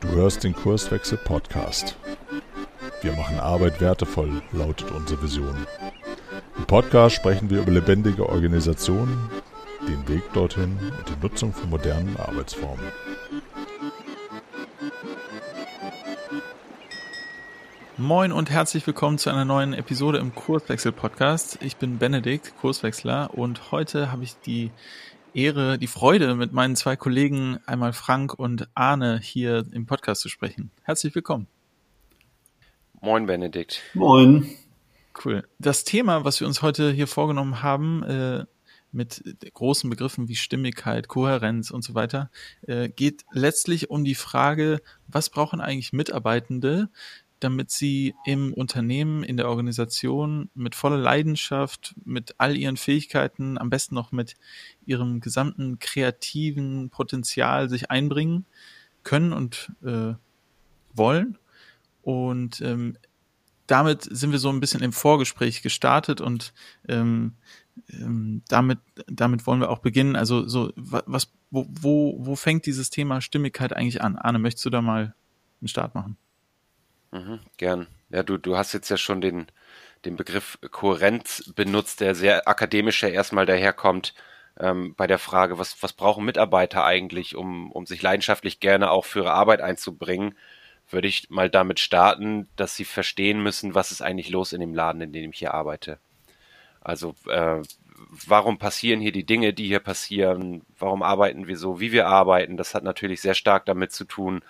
Du hörst den Kurswechsel Podcast. Wir machen Arbeit wertevoll, lautet unsere Vision. Im Podcast sprechen wir über lebendige Organisationen, den Weg dorthin und die Nutzung von modernen Arbeitsformen. Moin und herzlich willkommen zu einer neuen Episode im Kurswechsel Podcast. Ich bin Benedikt, Kurswechsler und heute habe ich die Ehre, die Freude, mit meinen zwei Kollegen, einmal Frank und Arne, hier im Podcast zu sprechen. Herzlich willkommen. Moin, Benedikt. Moin. Cool. Das Thema, was wir uns heute hier vorgenommen haben, äh, mit großen Begriffen wie Stimmigkeit, Kohärenz und so weiter, äh, geht letztlich um die Frage, was brauchen eigentlich Mitarbeitende, damit sie im Unternehmen, in der Organisation mit voller Leidenschaft, mit all ihren Fähigkeiten, am besten noch mit ihrem gesamten kreativen Potenzial sich einbringen können und äh, wollen. Und ähm, damit sind wir so ein bisschen im Vorgespräch gestartet und ähm, ähm, damit, damit wollen wir auch beginnen. Also so, was, wo, wo, wo fängt dieses Thema Stimmigkeit eigentlich an? Arne, möchtest du da mal einen Start machen? Mhm, gern. Ja, du, du hast jetzt ja schon den, den Begriff Kohärenz benutzt, der sehr akademisch ja erstmal daherkommt ähm, bei der Frage, was, was brauchen Mitarbeiter eigentlich, um, um sich leidenschaftlich gerne auch für ihre Arbeit einzubringen, würde ich mal damit starten, dass sie verstehen müssen, was ist eigentlich los in dem Laden, in dem ich hier arbeite. Also äh, warum passieren hier die Dinge, die hier passieren? Warum arbeiten wir so, wie wir arbeiten? Das hat natürlich sehr stark damit zu tun,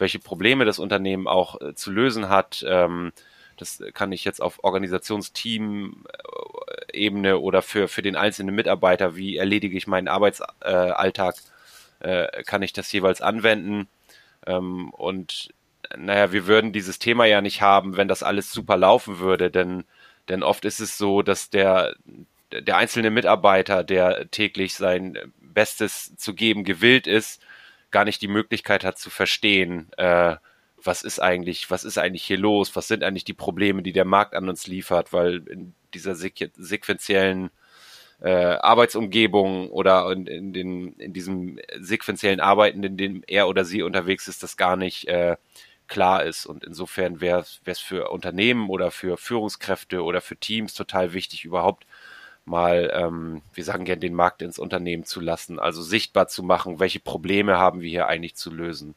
welche Probleme das Unternehmen auch äh, zu lösen hat. Ähm, das kann ich jetzt auf Organisationsteam-Ebene oder für, für den einzelnen Mitarbeiter, wie erledige ich meinen Arbeitsalltag, äh, kann ich das jeweils anwenden. Ähm, und naja, wir würden dieses Thema ja nicht haben, wenn das alles super laufen würde, denn, denn oft ist es so, dass der, der einzelne Mitarbeiter, der täglich sein Bestes zu geben gewillt ist, gar nicht die Möglichkeit hat zu verstehen, äh, was ist eigentlich, was ist eigentlich hier los, was sind eigentlich die Probleme, die der Markt an uns liefert, weil in dieser sequ sequenziellen äh, Arbeitsumgebung oder in, in, den, in diesem sequenziellen Arbeiten, in dem er oder sie unterwegs ist, das gar nicht äh, klar ist. Und insofern wäre es für Unternehmen oder für Führungskräfte oder für Teams total wichtig, überhaupt mal, ähm, wir sagen gerne, den Markt ins Unternehmen zu lassen, also sichtbar zu machen, welche Probleme haben wir hier eigentlich zu lösen.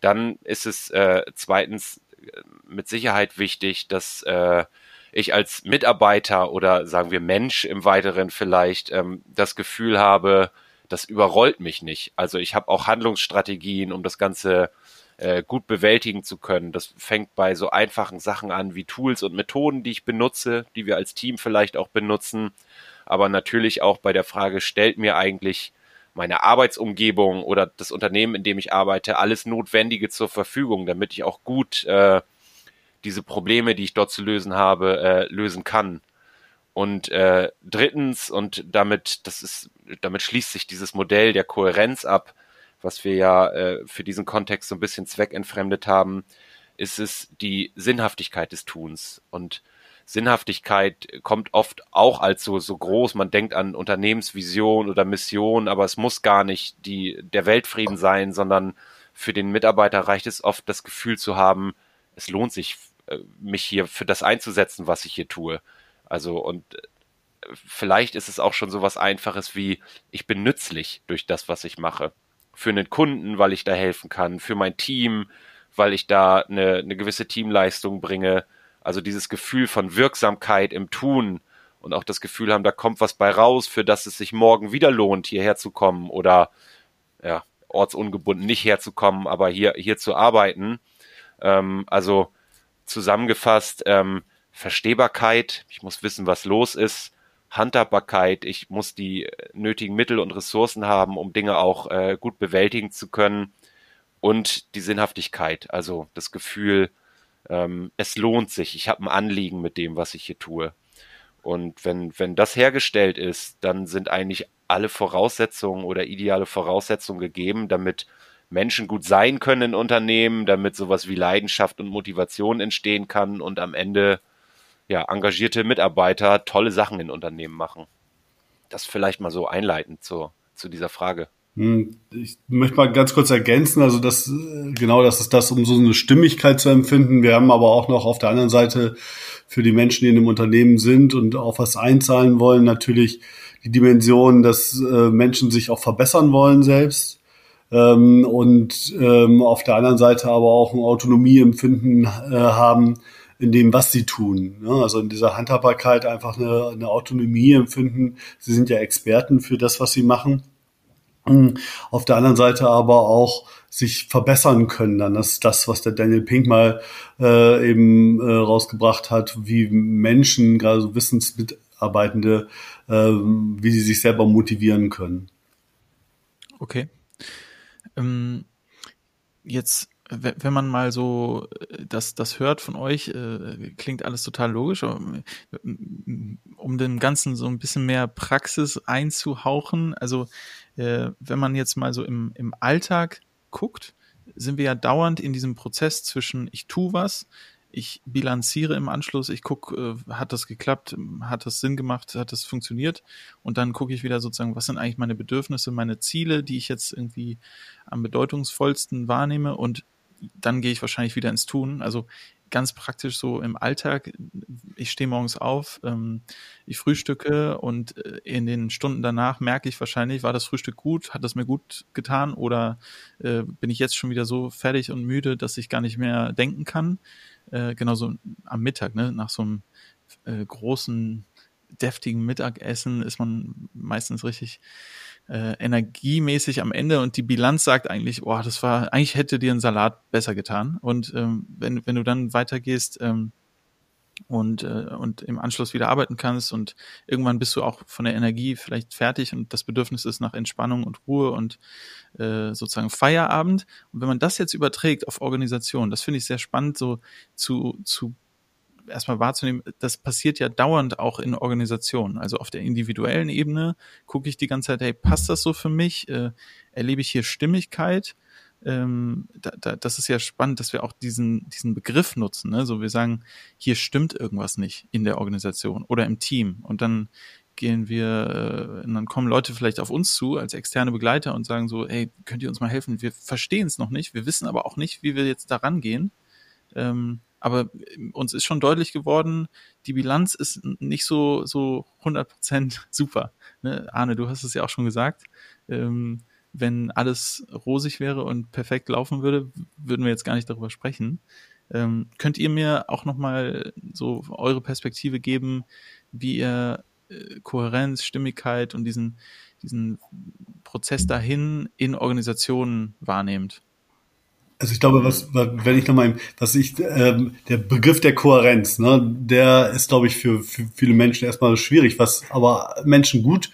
Dann ist es äh, zweitens äh, mit Sicherheit wichtig, dass äh, ich als Mitarbeiter oder sagen wir Mensch im weiteren vielleicht ähm, das Gefühl habe, das überrollt mich nicht. Also ich habe auch Handlungsstrategien, um das Ganze äh, gut bewältigen zu können. Das fängt bei so einfachen Sachen an wie Tools und Methoden, die ich benutze, die wir als Team vielleicht auch benutzen, aber natürlich auch bei der Frage, stellt mir eigentlich meine Arbeitsumgebung oder das Unternehmen, in dem ich arbeite, alles Notwendige zur Verfügung, damit ich auch gut äh, diese Probleme, die ich dort zu lösen habe, äh, lösen kann. Und äh, drittens, und damit, das ist, damit schließt sich dieses Modell der Kohärenz ab, was wir ja äh, für diesen Kontext so ein bisschen zweckentfremdet haben, ist es die Sinnhaftigkeit des Tuns. Und Sinnhaftigkeit kommt oft auch als so, so groß. Man denkt an Unternehmensvision oder Mission, aber es muss gar nicht die, der Weltfrieden sein, sondern für den Mitarbeiter reicht es oft, das Gefühl zu haben, es lohnt sich, äh, mich hier für das einzusetzen, was ich hier tue. Also, und äh, vielleicht ist es auch schon so was Einfaches wie, ich bin nützlich durch das, was ich mache für einen Kunden, weil ich da helfen kann, für mein Team, weil ich da eine, eine gewisse Teamleistung bringe. Also dieses Gefühl von Wirksamkeit im Tun und auch das Gefühl haben, da kommt was bei raus, für das es sich morgen wieder lohnt, hierher zu kommen oder ja, ortsungebunden nicht herzukommen, aber hier, hier zu arbeiten. Ähm, also zusammengefasst, ähm, Verstehbarkeit, ich muss wissen, was los ist, Handhabbarkeit, ich muss die nötigen Mittel und Ressourcen haben, um Dinge auch äh, gut bewältigen zu können. Und die Sinnhaftigkeit, also das Gefühl, ähm, es lohnt sich, ich habe ein Anliegen mit dem, was ich hier tue. Und wenn, wenn das hergestellt ist, dann sind eigentlich alle Voraussetzungen oder ideale Voraussetzungen gegeben, damit Menschen gut sein können in Unternehmen, damit sowas wie Leidenschaft und Motivation entstehen kann und am Ende ja, engagierte Mitarbeiter tolle Sachen in Unternehmen machen. Das vielleicht mal so einleitend zu, zu dieser Frage. Hm, ich möchte mal ganz kurz ergänzen, also das genau, das ist das, um so eine Stimmigkeit zu empfinden. Wir haben aber auch noch auf der anderen Seite für die Menschen, die in einem Unternehmen sind und auch was einzahlen wollen, natürlich die Dimension, dass äh, Menschen sich auch verbessern wollen selbst ähm, und ähm, auf der anderen Seite aber auch ein Autonomieempfinden äh, haben in dem, was sie tun. Ne? Also in dieser Handhabbarkeit einfach eine, eine Autonomie empfinden. Sie sind ja Experten für das, was sie machen. Auf der anderen Seite aber auch sich verbessern können. Dann das ist das, was der Daniel Pink mal äh, eben äh, rausgebracht hat, wie Menschen, gerade so Wissensmitarbeitende, äh, wie sie sich selber motivieren können. Okay. Ähm, jetzt, wenn man mal so äh, das, das hört von euch, äh, klingt alles total logisch. Aber, äh, um dem Ganzen so ein bisschen mehr Praxis einzuhauchen, also äh, wenn man jetzt mal so im, im Alltag guckt, sind wir ja dauernd in diesem Prozess zwischen ich tu was, ich bilanziere im Anschluss, ich gucke, äh, hat das geklappt, hat das Sinn gemacht, hat das funktioniert und dann gucke ich wieder sozusagen, was sind eigentlich meine Bedürfnisse, meine Ziele, die ich jetzt irgendwie am bedeutungsvollsten wahrnehme und dann gehe ich wahrscheinlich wieder ins Tun. Also ganz praktisch so im Alltag. Ich stehe morgens auf, ähm, ich frühstücke und äh, in den Stunden danach merke ich wahrscheinlich, war das Frühstück gut, hat das mir gut getan oder äh, bin ich jetzt schon wieder so fertig und müde, dass ich gar nicht mehr denken kann. Äh, genauso am Mittag, ne, nach so einem äh, großen, deftigen Mittagessen ist man meistens richtig äh, energiemäßig am Ende und die Bilanz sagt eigentlich, boah, das war, eigentlich hätte dir ein Salat besser getan. Und ähm, wenn, wenn du dann weitergehst ähm, und, äh, und im Anschluss wieder arbeiten kannst und irgendwann bist du auch von der Energie vielleicht fertig und das Bedürfnis ist nach Entspannung und Ruhe und äh, sozusagen Feierabend. Und wenn man das jetzt überträgt auf Organisation, das finde ich sehr spannend, so zu, zu erstmal wahrzunehmen, das passiert ja dauernd auch in Organisationen. Also auf der individuellen Ebene gucke ich die ganze Zeit, hey, passt das so für mich? Äh, erlebe ich hier Stimmigkeit? Ähm, da, da, das ist ja spannend, dass wir auch diesen, diesen Begriff nutzen. Ne? So wir sagen, hier stimmt irgendwas nicht in der Organisation oder im Team. Und dann gehen wir, äh, dann kommen Leute vielleicht auf uns zu als externe Begleiter und sagen so, hey, könnt ihr uns mal helfen? Wir verstehen es noch nicht, wir wissen aber auch nicht, wie wir jetzt daran gehen. Ähm, aber ähm, uns ist schon deutlich geworden, die Bilanz ist nicht so, so 100% super. Ne? Arne, du hast es ja auch schon gesagt. Ähm, wenn alles rosig wäre und perfekt laufen würde, würden wir jetzt gar nicht darüber sprechen. Ähm, könnt ihr mir auch nochmal so eure Perspektive geben, wie ihr äh, Kohärenz, Stimmigkeit und diesen, diesen Prozess dahin in Organisationen wahrnehmt? Also ich glaube, was, wenn ich nochmal, was ich, ähm, der Begriff der Kohärenz, ne, der ist, glaube ich, für, für viele Menschen erstmal schwierig. Was aber Menschen gut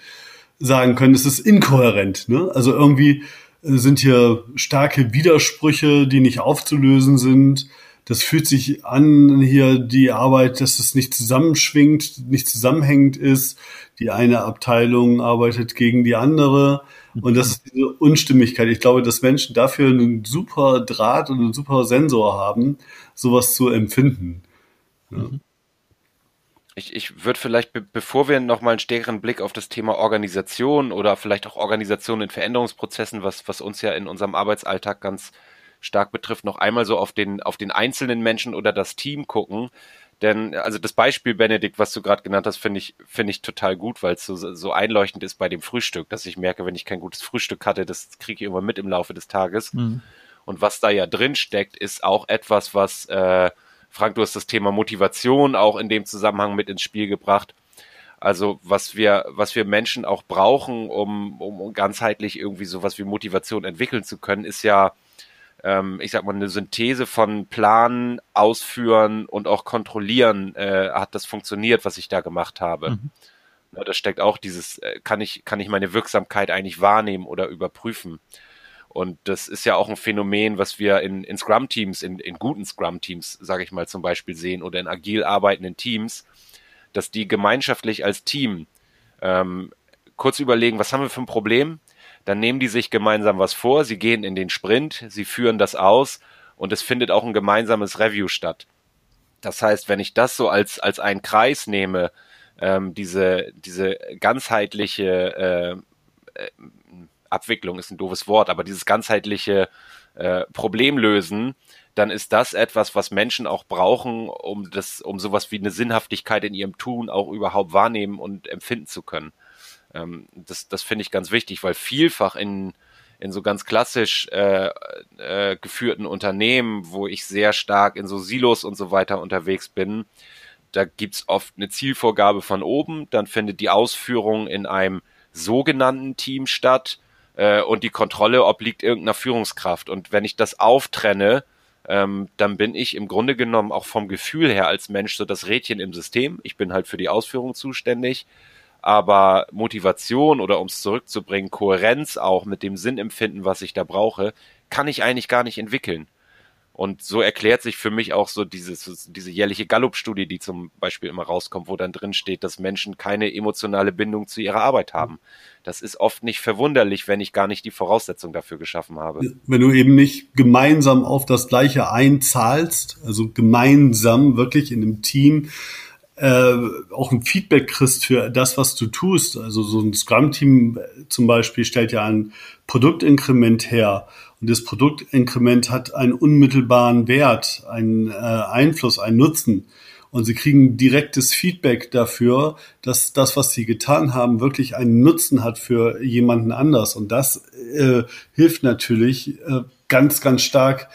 sagen können, ist es inkohärent. Ne? Also irgendwie sind hier starke Widersprüche, die nicht aufzulösen sind. Das fühlt sich an hier die Arbeit, dass es nicht zusammenschwingt, nicht zusammenhängend ist. Die eine Abteilung arbeitet gegen die andere. Und das ist diese Unstimmigkeit. Ich glaube, dass Menschen dafür einen super Draht und einen super Sensor haben, sowas zu empfinden. Ja. Mhm. Ich, ich würde vielleicht, be bevor wir nochmal einen stärkeren Blick auf das Thema Organisation oder vielleicht auch Organisation in Veränderungsprozessen, was, was uns ja in unserem Arbeitsalltag ganz stark betrifft, noch einmal so auf den, auf den einzelnen Menschen oder das Team gucken. Denn, also das Beispiel, Benedikt, was du gerade genannt hast, finde ich, finde ich total gut, weil es so, so einleuchtend ist bei dem Frühstück, dass ich merke, wenn ich kein gutes Frühstück hatte, das kriege ich immer mit im Laufe des Tages. Mhm. Und was da ja drin steckt, ist auch etwas, was, äh, Frank, du hast das Thema Motivation auch in dem Zusammenhang mit ins Spiel gebracht. Also was wir, was wir Menschen auch brauchen, um, um ganzheitlich irgendwie sowas wie Motivation entwickeln zu können, ist ja ähm, ich sag mal, eine Synthese von Planen, Ausführen und auch Kontrollieren äh, hat das funktioniert, was ich da gemacht habe. Mhm. Da steckt auch dieses, äh, kann ich, kann ich meine Wirksamkeit eigentlich wahrnehmen oder überprüfen? Und das ist ja auch ein Phänomen, was wir in, in Scrum-Teams, in, in guten Scrum-Teams, sage ich mal zum Beispiel, sehen oder in agil arbeitenden Teams, dass die gemeinschaftlich als Team ähm, kurz überlegen, was haben wir für ein Problem? dann nehmen die sich gemeinsam was vor, sie gehen in den Sprint, sie führen das aus und es findet auch ein gemeinsames Review statt. Das heißt, wenn ich das so als, als einen Kreis nehme, ähm, diese, diese ganzheitliche äh, äh, Abwicklung ist ein doofes Wort, aber dieses ganzheitliche äh, Problemlösen, dann ist das etwas, was Menschen auch brauchen, um das, um sowas wie eine Sinnhaftigkeit in ihrem Tun auch überhaupt wahrnehmen und empfinden zu können. Ähm, das das finde ich ganz wichtig, weil vielfach in in so ganz klassisch äh, äh, geführten Unternehmen, wo ich sehr stark in so Silos und so weiter unterwegs bin, da gibt's oft eine Zielvorgabe von oben, dann findet die Ausführung in einem sogenannten Team statt äh, und die Kontrolle obliegt irgendeiner Führungskraft. Und wenn ich das auftrenne, ähm, dann bin ich im Grunde genommen auch vom Gefühl her als Mensch so das Rädchen im System. Ich bin halt für die Ausführung zuständig. Aber Motivation oder um es zurückzubringen, Kohärenz auch mit dem Sinnempfinden, was ich da brauche, kann ich eigentlich gar nicht entwickeln. Und so erklärt sich für mich auch so dieses, diese jährliche Gallup-Studie, die zum Beispiel immer rauskommt, wo dann drin steht, dass Menschen keine emotionale Bindung zu ihrer Arbeit haben. Das ist oft nicht verwunderlich, wenn ich gar nicht die Voraussetzung dafür geschaffen habe. Wenn du eben nicht gemeinsam auf das Gleiche einzahlst, also gemeinsam wirklich in einem Team, äh, auch ein Feedback kriegst für das, was du tust. Also so ein Scrum-Team zum Beispiel stellt ja ein Produktinkrement her und das Produktinkrement hat einen unmittelbaren Wert, einen äh, Einfluss, einen Nutzen. Und sie kriegen direktes Feedback dafür, dass das, was sie getan haben, wirklich einen Nutzen hat für jemanden anders. Und das äh, hilft natürlich äh, ganz, ganz stark,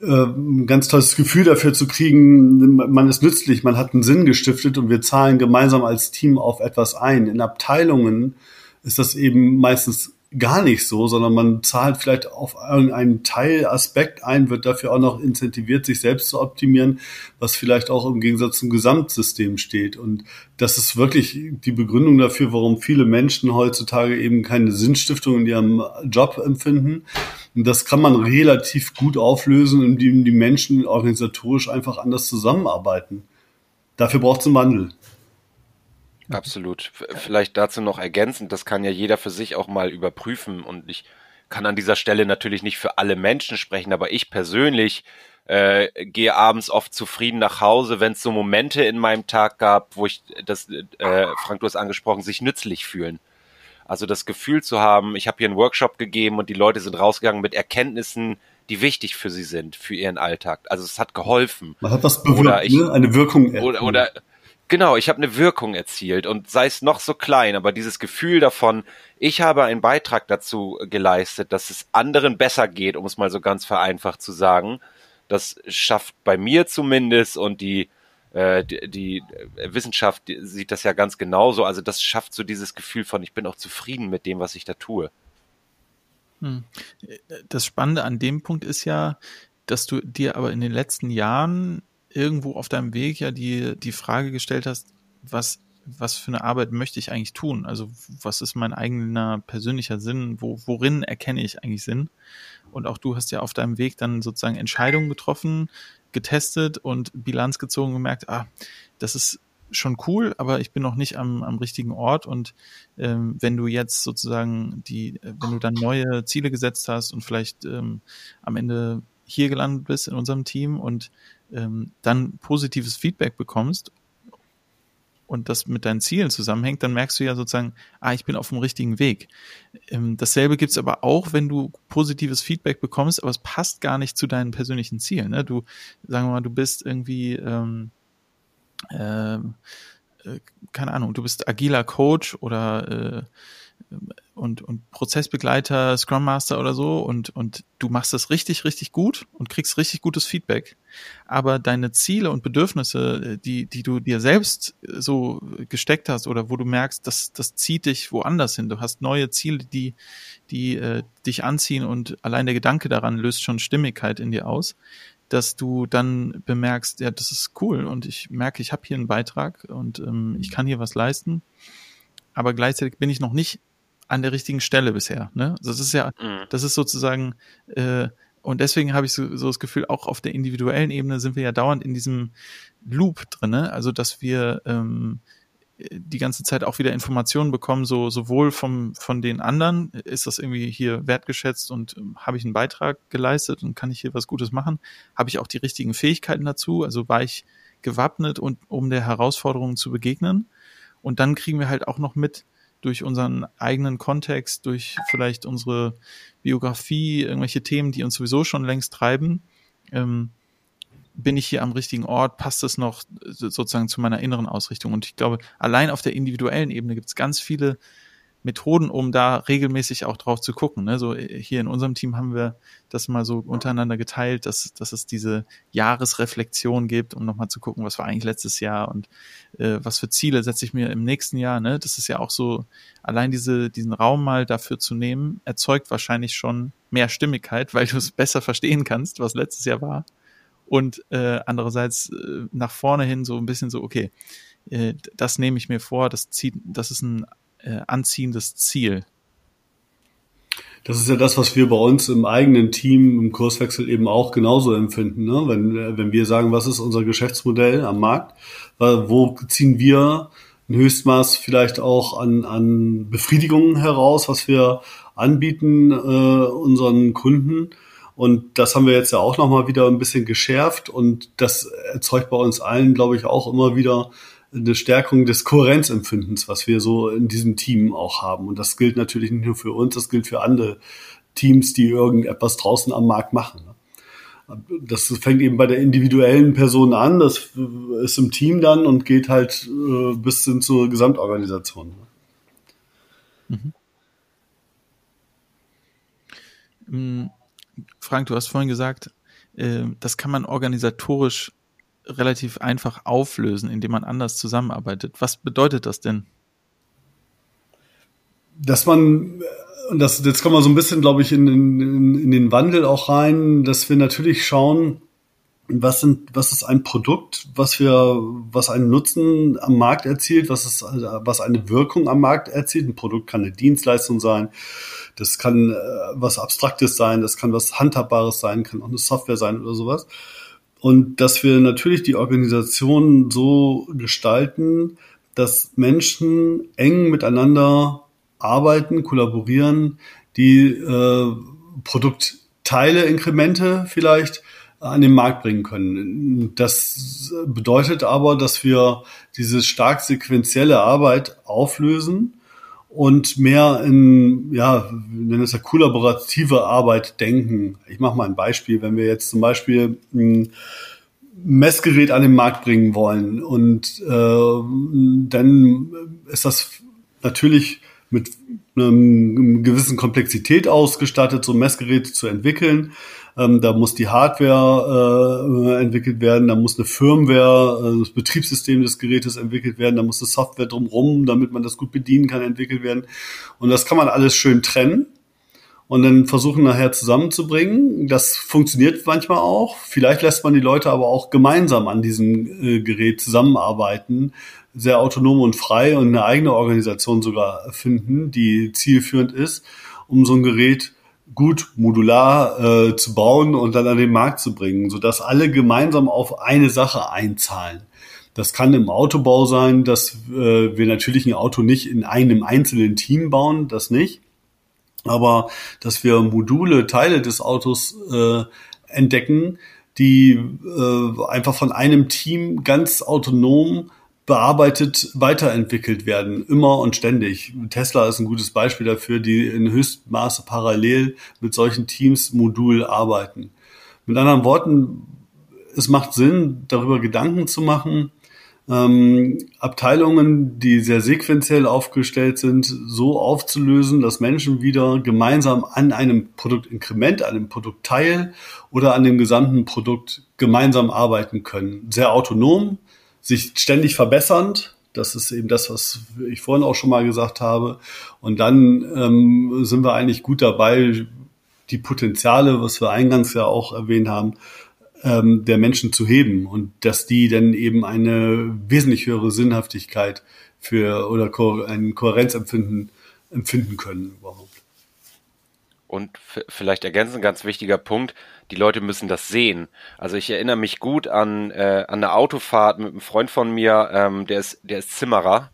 ein ganz tolles Gefühl dafür zu kriegen, man ist nützlich, man hat einen Sinn gestiftet und wir zahlen gemeinsam als Team auf etwas ein. In Abteilungen ist das eben meistens gar nicht so, sondern man zahlt vielleicht auf irgendeinen Teilaspekt ein, wird dafür auch noch incentiviert, sich selbst zu optimieren, was vielleicht auch im Gegensatz zum Gesamtsystem steht. Und das ist wirklich die Begründung dafür, warum viele Menschen heutzutage eben keine Sinnstiftung in ihrem Job empfinden. Und das kann man relativ gut auflösen, indem die Menschen organisatorisch einfach anders zusammenarbeiten. Dafür braucht es einen Wandel. Absolut. Vielleicht dazu noch ergänzend, das kann ja jeder für sich auch mal überprüfen und ich kann an dieser Stelle natürlich nicht für alle Menschen sprechen, aber ich persönlich äh, gehe abends oft zufrieden nach Hause, wenn es so Momente in meinem Tag gab, wo ich das, äh, Frank, du hast angesprochen, sich nützlich fühlen. Also das Gefühl zu haben, ich habe hier einen Workshop gegeben und die Leute sind rausgegangen mit Erkenntnissen, die wichtig für sie sind, für ihren Alltag. Also es hat geholfen. Man hat was bewirkt, ich, ne? eine Wirkung. Oder, oder Genau, ich habe eine Wirkung erzielt und sei es noch so klein, aber dieses Gefühl davon, ich habe einen Beitrag dazu geleistet, dass es anderen besser geht, um es mal so ganz vereinfacht zu sagen, das schafft bei mir zumindest und die äh, die, die Wissenschaft sieht das ja ganz genauso. Also das schafft so dieses Gefühl von, ich bin auch zufrieden mit dem, was ich da tue. Hm. Das Spannende an dem Punkt ist ja, dass du dir aber in den letzten Jahren irgendwo auf deinem Weg ja die, die Frage gestellt hast, was, was für eine Arbeit möchte ich eigentlich tun? Also was ist mein eigener persönlicher Sinn? Wo, worin erkenne ich eigentlich Sinn? Und auch du hast ja auf deinem Weg dann sozusagen Entscheidungen getroffen, getestet und Bilanz gezogen und gemerkt, ah, das ist schon cool, aber ich bin noch nicht am, am richtigen Ort. Und ähm, wenn du jetzt sozusagen die, wenn du dann neue Ziele gesetzt hast und vielleicht ähm, am Ende hier gelandet bist in unserem Team und ähm, dann positives Feedback bekommst und das mit deinen Zielen zusammenhängt, dann merkst du ja sozusagen, ah, ich bin auf dem richtigen Weg. Ähm, dasselbe gibt's aber auch, wenn du positives Feedback bekommst, aber es passt gar nicht zu deinen persönlichen Zielen. Ne? Du, sagen wir mal, du bist irgendwie, ähm, ähm äh, keine Ahnung, du bist agiler Coach oder äh, und, und Prozessbegleiter, Scrum Master oder so und, und du machst das richtig, richtig gut und kriegst richtig gutes Feedback. Aber deine Ziele und Bedürfnisse, die, die du dir selbst so gesteckt hast oder wo du merkst, das, das zieht dich woanders hin. Du hast neue Ziele, die, die äh, dich anziehen und allein der Gedanke daran löst schon Stimmigkeit in dir aus dass du dann bemerkst, ja, das ist cool und ich merke, ich habe hier einen Beitrag und ähm, ich kann hier was leisten aber gleichzeitig bin ich noch nicht an der richtigen Stelle bisher. Ne? Das ist ja, mhm. das ist sozusagen, äh, und deswegen habe ich so, so das Gefühl, auch auf der individuellen Ebene sind wir ja dauernd in diesem Loop drinne, also dass wir ähm, die ganze Zeit auch wieder Informationen bekommen, so sowohl vom von den anderen, ist das irgendwie hier wertgeschätzt und ähm, habe ich einen Beitrag geleistet und kann ich hier was Gutes machen? Habe ich auch die richtigen Fähigkeiten dazu? Also war ich gewappnet und um der Herausforderung zu begegnen? Und dann kriegen wir halt auch noch mit durch unseren eigenen Kontext, durch vielleicht unsere Biografie, irgendwelche Themen, die uns sowieso schon längst treiben, ähm, bin ich hier am richtigen Ort, passt es noch sozusagen zu meiner inneren Ausrichtung. Und ich glaube, allein auf der individuellen Ebene gibt es ganz viele Methoden, um da regelmäßig auch drauf zu gucken. Ne? So äh, hier in unserem Team haben wir das mal so untereinander geteilt, dass, dass es diese Jahresreflexion gibt, um nochmal zu gucken, was war eigentlich letztes Jahr und äh, was für Ziele setze ich mir im nächsten Jahr. Ne? Das ist ja auch so, allein diese, diesen Raum mal dafür zu nehmen, erzeugt wahrscheinlich schon mehr Stimmigkeit, weil du es besser verstehen kannst, was letztes Jahr war. Und äh, andererseits äh, nach vorne hin so ein bisschen so, okay, äh, das nehme ich mir vor, das zieht, das ist ein äh, anziehendes Ziel. Das ist ja das, was wir bei uns im eigenen Team im Kurswechsel eben auch genauso empfinden. Ne? Wenn, wenn wir sagen, was ist unser Geschäftsmodell am Markt, wo ziehen wir ein Höchstmaß vielleicht auch an, an Befriedigungen heraus, was wir anbieten äh, unseren Kunden. Und das haben wir jetzt ja auch nochmal wieder ein bisschen geschärft und das erzeugt bei uns allen, glaube ich, auch immer wieder eine Stärkung des Kohärenzempfindens, was wir so in diesem Team auch haben. Und das gilt natürlich nicht nur für uns, das gilt für andere Teams, die irgendetwas draußen am Markt machen. Das fängt eben bei der individuellen Person an, das ist im Team dann und geht halt äh, bis hin zur Gesamtorganisation. Mhm. Mm, Frank, du hast vorhin gesagt, äh, das kann man organisatorisch relativ einfach auflösen, indem man anders zusammenarbeitet. Was bedeutet das denn? Dass man, und das, jetzt kommen wir so ein bisschen, glaube ich, in, in, in den Wandel auch rein, dass wir natürlich schauen, was sind, was ist ein Produkt, was wir, was einen Nutzen am Markt erzielt, was ist, was eine Wirkung am Markt erzielt. Ein Produkt kann eine Dienstleistung sein, das kann äh, was Abstraktes sein, das kann was Handhabbares sein, kann auch eine Software sein oder sowas. Und dass wir natürlich die Organisation so gestalten, dass Menschen eng miteinander arbeiten, kollaborieren, die äh, Produktteile, Inkremente vielleicht an den Markt bringen können. Das bedeutet aber, dass wir diese stark sequenzielle Arbeit auflösen und mehr in, ja, wir nennen es ja kollaborative Arbeit denken. Ich mache mal ein Beispiel. Wenn wir jetzt zum Beispiel ein Messgerät an den Markt bringen wollen und äh, dann ist das natürlich mit einer gewissen Komplexität ausgestattet, so ein Messgerät zu entwickeln. Ähm, da muss die Hardware äh, entwickelt werden, da muss eine Firmware, äh, das Betriebssystem des Gerätes entwickelt werden, da muss eine Software drumherum, damit man das gut bedienen kann, entwickelt werden. Und das kann man alles schön trennen und dann versuchen nachher zusammenzubringen. Das funktioniert manchmal auch. Vielleicht lässt man die Leute aber auch gemeinsam an diesem äh, Gerät zusammenarbeiten, sehr autonom und frei und eine eigene Organisation sogar finden, die zielführend ist, um so ein Gerät gut modular äh, zu bauen und dann an den Markt zu bringen, sodass alle gemeinsam auf eine Sache einzahlen. Das kann im Autobau sein, dass äh, wir natürlich ein Auto nicht in einem einzelnen Team bauen, das nicht. Aber dass wir Module, Teile des Autos äh, entdecken, die äh, einfach von einem Team ganz autonom bearbeitet weiterentwickelt werden, immer und ständig. Tesla ist ein gutes Beispiel dafür, die in Höchstmaße parallel mit solchen Teams Modul arbeiten. Mit anderen Worten, es macht Sinn, darüber Gedanken zu machen, ähm, Abteilungen, die sehr sequenziell aufgestellt sind, so aufzulösen, dass Menschen wieder gemeinsam an einem Produktinkrement, an einem Produktteil oder an dem gesamten Produkt gemeinsam arbeiten können. Sehr autonom, sich ständig verbessernd. Das ist eben das, was ich vorhin auch schon mal gesagt habe. Und dann ähm, sind wir eigentlich gut dabei, die Potenziale, was wir eingangs ja auch erwähnt haben, ähm, der Menschen zu heben und dass die dann eben eine wesentlich höhere Sinnhaftigkeit für oder ein Kohärenzempfinden empfinden können überhaupt. Und vielleicht ergänzen, ganz wichtiger Punkt, die Leute müssen das sehen. Also ich erinnere mich gut an, äh, an eine Autofahrt mit einem Freund von mir, ähm, der ist, der ist Zimmerer.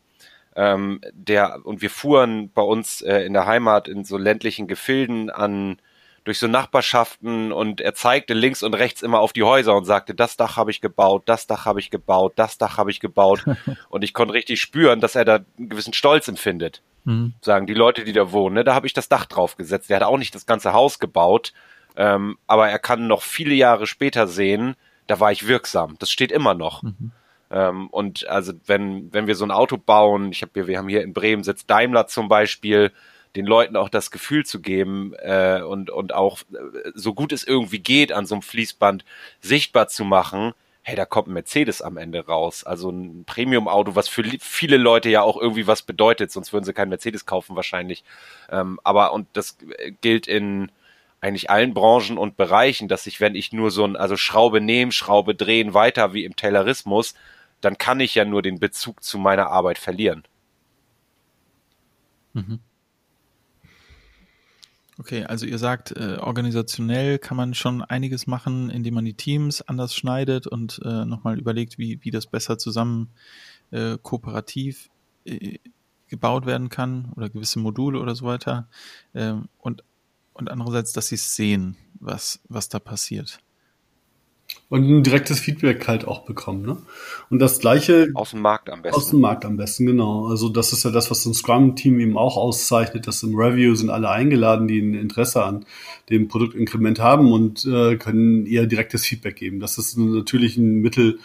Ähm, der, und wir fuhren bei uns äh, in der Heimat in so ländlichen Gefilden an durch so Nachbarschaften und er zeigte links und rechts immer auf die Häuser und sagte, das Dach habe ich gebaut, das Dach habe ich gebaut, das Dach habe ich gebaut und ich konnte richtig spüren, dass er da einen gewissen Stolz empfindet. Mhm. Sagen die Leute, die da wohnen, ne, da habe ich das Dach drauf gesetzt. Der hat auch nicht das ganze Haus gebaut, ähm, aber er kann noch viele Jahre später sehen, da war ich wirksam. Das steht immer noch. Mhm. Ähm, und also wenn, wenn wir so ein Auto bauen, ich habe wir haben hier in Bremen sitzt Daimler zum Beispiel, den Leuten auch das Gefühl zu geben äh, und, und auch äh, so gut es irgendwie geht, an so einem Fließband sichtbar zu machen, hey, da kommt ein Mercedes am Ende raus. Also ein Premium-Auto, was für viele Leute ja auch irgendwie was bedeutet, sonst würden sie keinen Mercedes kaufen wahrscheinlich. Ähm, aber und das gilt in eigentlich allen Branchen und Bereichen, dass ich, wenn ich nur so ein, also Schraube nehmen, Schraube drehen, weiter wie im Taylorismus, dann kann ich ja nur den Bezug zu meiner Arbeit verlieren. Mhm. Okay, also ihr sagt, äh, organisationell kann man schon einiges machen, indem man die Teams anders schneidet und äh, nochmal überlegt, wie, wie das besser zusammen äh, kooperativ äh, gebaut werden kann oder gewisse Module oder so weiter. Ähm, und, und andererseits, dass sie es sehen, was, was da passiert. Und ein direktes Feedback halt auch bekommen. Ne? Und das gleiche. Aus dem Markt am besten. Aus dem Markt am besten, genau. Also das ist ja das, was ein Scrum-Team eben auch auszeichnet, dass im Review sind alle eingeladen, die ein Interesse an dem Produktinkrement haben und äh, können eher direktes Feedback geben. Das ist natürlich ein Mittel,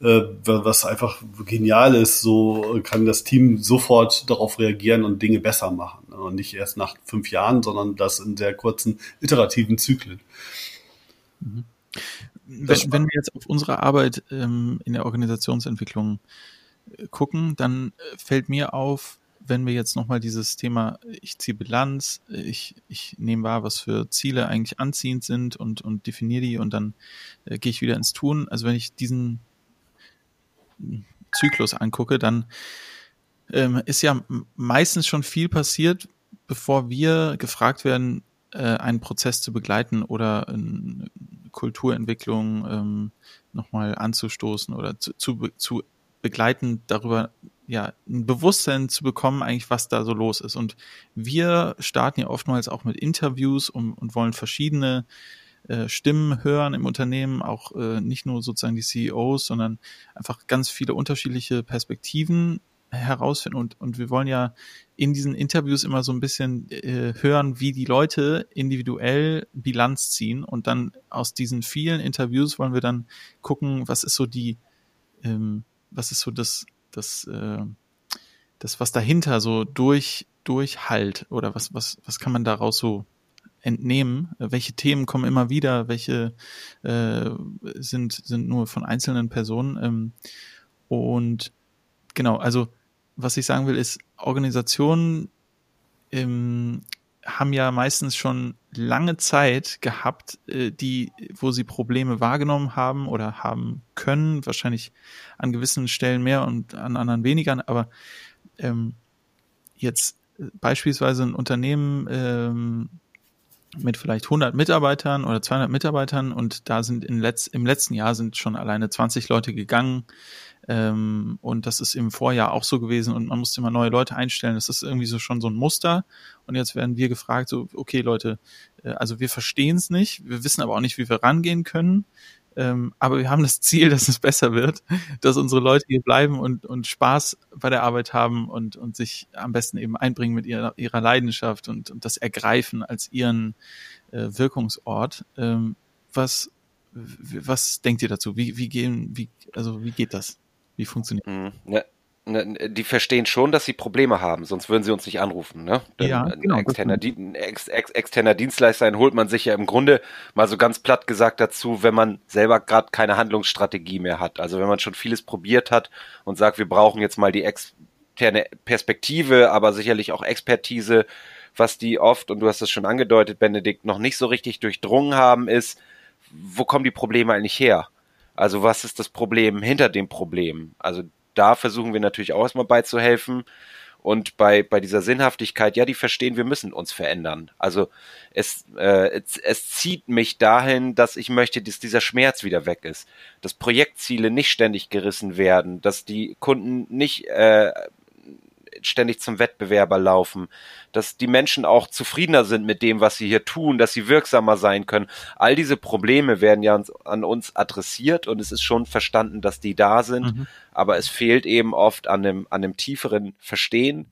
äh, was einfach genial ist. So kann das Team sofort darauf reagieren und Dinge besser machen. Und nicht erst nach fünf Jahren, sondern das in sehr kurzen iterativen Zyklen. Mhm wenn, wenn, wir jetzt auf unsere Arbeit ähm, in der Organisationsentwicklung äh, gucken, dann äh, fällt mir auf, wenn wir jetzt nochmal dieses Thema, ich ziehe Bilanz, ich, ich nehme wahr, was für Ziele eigentlich anziehend sind und, und definiere die und dann äh, gehe ich wieder ins Tun. Also wenn ich diesen Zyklus angucke, dann ähm, ist ja meistens schon viel passiert, bevor wir gefragt werden, äh, einen Prozess zu begleiten oder ein, Kulturentwicklung ähm, nochmal anzustoßen oder zu, zu, zu begleiten, darüber ja ein Bewusstsein zu bekommen, eigentlich was da so los ist. Und wir starten ja oftmals auch mit Interviews und, und wollen verschiedene äh, Stimmen hören im Unternehmen, auch äh, nicht nur sozusagen die CEOs, sondern einfach ganz viele unterschiedliche Perspektiven herausfinden und, und wir wollen ja in diesen Interviews immer so ein bisschen äh, hören, wie die Leute individuell Bilanz ziehen und dann aus diesen vielen Interviews wollen wir dann gucken, was ist so die, ähm, was ist so das, das, äh, das, was dahinter so durch, durchhalt oder was, was, was kann man daraus so entnehmen? Welche Themen kommen immer wieder? Welche äh, sind, sind nur von einzelnen Personen? Ähm, und genau, also was ich sagen will, ist, Organisationen ähm, haben ja meistens schon lange Zeit gehabt, äh, die, wo sie Probleme wahrgenommen haben oder haben können, wahrscheinlich an gewissen Stellen mehr und an anderen weniger, aber ähm, jetzt beispielsweise ein Unternehmen ähm, mit vielleicht 100 Mitarbeitern oder 200 Mitarbeitern und da sind in Letz-, im letzten Jahr sind schon alleine 20 Leute gegangen ähm, und das ist im Vorjahr auch so gewesen und man musste immer neue Leute einstellen. Das ist irgendwie so schon so ein Muster. Und jetzt werden wir gefragt, so, okay Leute, äh, also wir verstehen es nicht, wir wissen aber auch nicht, wie wir rangehen können. Ähm, aber wir haben das Ziel, dass es besser wird, dass unsere Leute hier bleiben und, und Spaß bei der Arbeit haben und, und sich am besten eben einbringen mit ihrer, ihrer Leidenschaft und, und das ergreifen als ihren äh, Wirkungsort. Ähm, was, was denkt ihr dazu? Wie, wie gehen, wie, also wie geht das? Wie funktioniert mhm. ne, ne, Die verstehen schon, dass sie Probleme haben, sonst würden sie uns nicht anrufen. Ne? Denn ja, genau, ein externer, ein ex, ex, externer Dienstleister holt man sich ja im Grunde mal so ganz platt gesagt dazu, wenn man selber gerade keine Handlungsstrategie mehr hat. Also wenn man schon vieles probiert hat und sagt, wir brauchen jetzt mal die externe Perspektive, aber sicherlich auch Expertise, was die oft, und du hast es schon angedeutet, Benedikt, noch nicht so richtig durchdrungen haben, ist, wo kommen die Probleme eigentlich her? Also was ist das Problem hinter dem Problem? Also da versuchen wir natürlich auch erstmal beizuhelfen. Und bei, bei dieser Sinnhaftigkeit, ja, die verstehen, wir müssen uns verändern. Also es, äh, es, es zieht mich dahin, dass ich möchte, dass dieser Schmerz wieder weg ist. Dass Projektziele nicht ständig gerissen werden, dass die Kunden nicht äh, ständig zum Wettbewerber laufen, dass die Menschen auch zufriedener sind mit dem, was sie hier tun, dass sie wirksamer sein können. All diese Probleme werden ja an uns adressiert und es ist schon verstanden, dass die da sind, mhm. aber es fehlt eben oft an dem, an dem tieferen Verstehen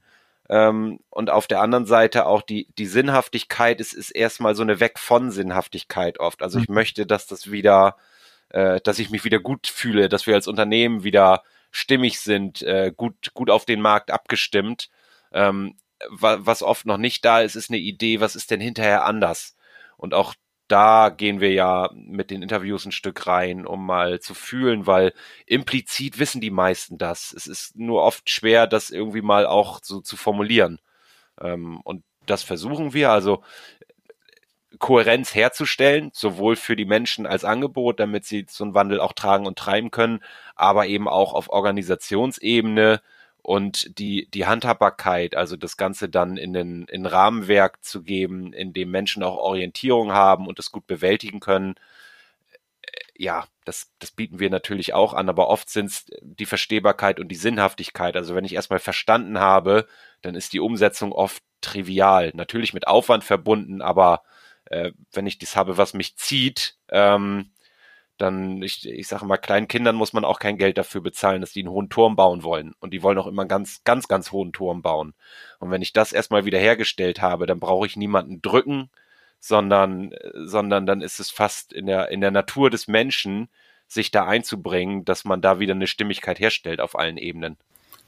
Ähm, und auf der anderen Seite auch die, die Sinnhaftigkeit ist, ist erstmal so eine Weg von Sinnhaftigkeit oft. Also ich mhm. möchte, dass das wieder, äh, dass ich mich wieder gut fühle, dass wir als Unternehmen wieder stimmig sind, äh, gut, gut auf den Markt abgestimmt. Ähm, was oft noch nicht da ist, ist eine Idee, was ist denn hinterher anders? Und auch da gehen wir ja mit den Interviews ein Stück rein, um mal zu fühlen, weil implizit wissen die meisten das. Es ist nur oft schwer, das irgendwie mal auch so zu formulieren. Ähm, und das versuchen wir, also Kohärenz herzustellen, sowohl für die Menschen als Angebot, damit sie so einen Wandel auch tragen und treiben können, aber eben auch auf Organisationsebene, und die, die Handhabbarkeit, also das Ganze dann in den in Rahmenwerk zu geben, in dem Menschen auch Orientierung haben und das gut bewältigen können, äh, ja, das, das bieten wir natürlich auch an, aber oft sind es die Verstehbarkeit und die Sinnhaftigkeit. Also wenn ich erstmal verstanden habe, dann ist die Umsetzung oft trivial. Natürlich mit Aufwand verbunden, aber äh, wenn ich das habe, was mich zieht, ähm, dann, ich, ich sage mal, kleinen Kindern muss man auch kein Geld dafür bezahlen, dass die einen hohen Turm bauen wollen. Und die wollen auch immer einen ganz, ganz, ganz hohen Turm bauen. Und wenn ich das erstmal wieder hergestellt habe, dann brauche ich niemanden drücken, sondern, sondern dann ist es fast in der, in der Natur des Menschen, sich da einzubringen, dass man da wieder eine Stimmigkeit herstellt auf allen Ebenen.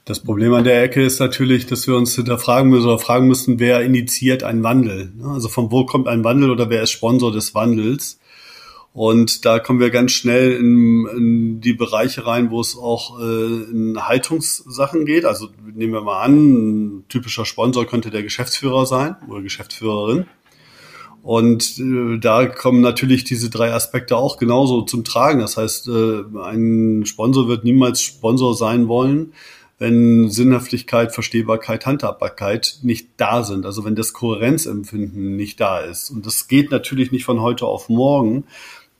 Das Problem an der Ecke ist natürlich, dass wir uns hinterfragen müssen oder fragen müssen, wer initiiert einen Wandel. Also von wo kommt ein Wandel oder wer ist Sponsor des Wandels? Und da kommen wir ganz schnell in, in die Bereiche rein, wo es auch äh, in Haltungssachen geht. Also nehmen wir mal an, ein typischer Sponsor könnte der Geschäftsführer sein oder Geschäftsführerin. Und äh, da kommen natürlich diese drei Aspekte auch genauso zum Tragen. Das heißt, äh, ein Sponsor wird niemals Sponsor sein wollen, wenn Sinnhaftigkeit, Verstehbarkeit, Handhabbarkeit nicht da sind. Also wenn das Kohärenzempfinden nicht da ist. Und das geht natürlich nicht von heute auf morgen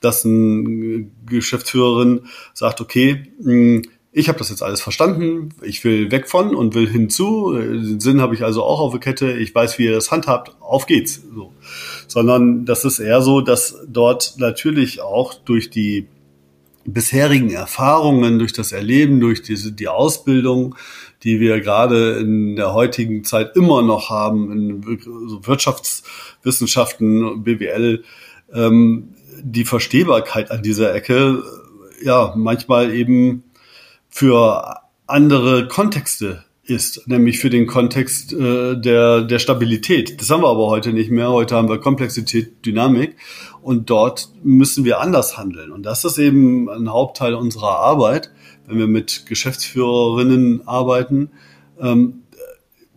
dass eine Geschäftsführerin sagt, okay, hm, ich habe das jetzt alles verstanden, ich will weg von und will hinzu, den Sinn habe ich also auch auf der Kette, ich weiß, wie ihr das handhabt, auf geht's. So. Sondern das ist eher so, dass dort natürlich auch durch die bisherigen Erfahrungen, durch das Erleben, durch diese, die Ausbildung, die wir gerade in der heutigen Zeit immer noch haben, in Wirtschaftswissenschaften, BWL, ähm, die Verstehbarkeit an dieser Ecke ja manchmal eben für andere Kontexte ist, nämlich für den Kontext äh, der, der Stabilität. Das haben wir aber heute nicht mehr. Heute haben wir Komplexität, Dynamik und dort müssen wir anders handeln. Und das ist eben ein Hauptteil unserer Arbeit, wenn wir mit Geschäftsführerinnen arbeiten, ähm,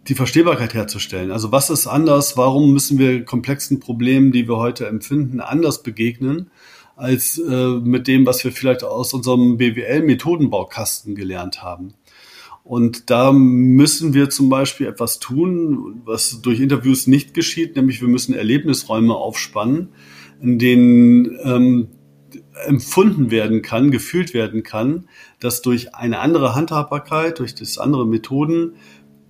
die Verstehbarkeit herzustellen. Also was ist anders? Warum müssen wir komplexen Problemen, die wir heute empfinden, anders begegnen als äh, mit dem, was wir vielleicht aus unserem BWL-Methodenbaukasten gelernt haben? Und da müssen wir zum Beispiel etwas tun, was durch Interviews nicht geschieht, nämlich wir müssen Erlebnisräume aufspannen, in denen ähm, empfunden werden kann, gefühlt werden kann, dass durch eine andere Handhabbarkeit, durch das andere Methoden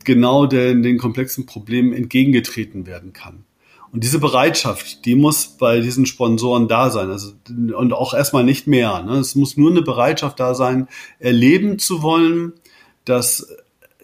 genau den, den komplexen Problemen entgegengetreten werden kann. Und diese Bereitschaft, die muss bei diesen Sponsoren da sein. Also, und auch erstmal nicht mehr. Ne? Es muss nur eine Bereitschaft da sein, erleben zu wollen, dass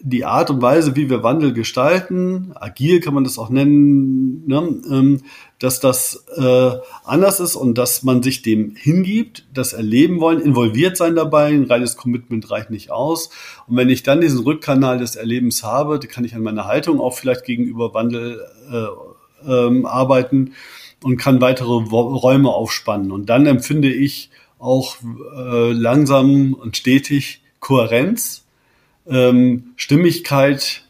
die Art und Weise, wie wir Wandel gestalten, agil kann man das auch nennen, ne, ähm, dass das äh, anders ist und dass man sich dem hingibt, das erleben wollen, involviert sein dabei. Ein reines Commitment reicht nicht aus. Und wenn ich dann diesen Rückkanal des Erlebens habe, kann ich an meiner Haltung auch vielleicht gegenüber Wandel äh, ähm, arbeiten und kann weitere Räume aufspannen. Und dann empfinde ich auch äh, langsam und stetig Kohärenz ähm, Stimmigkeit,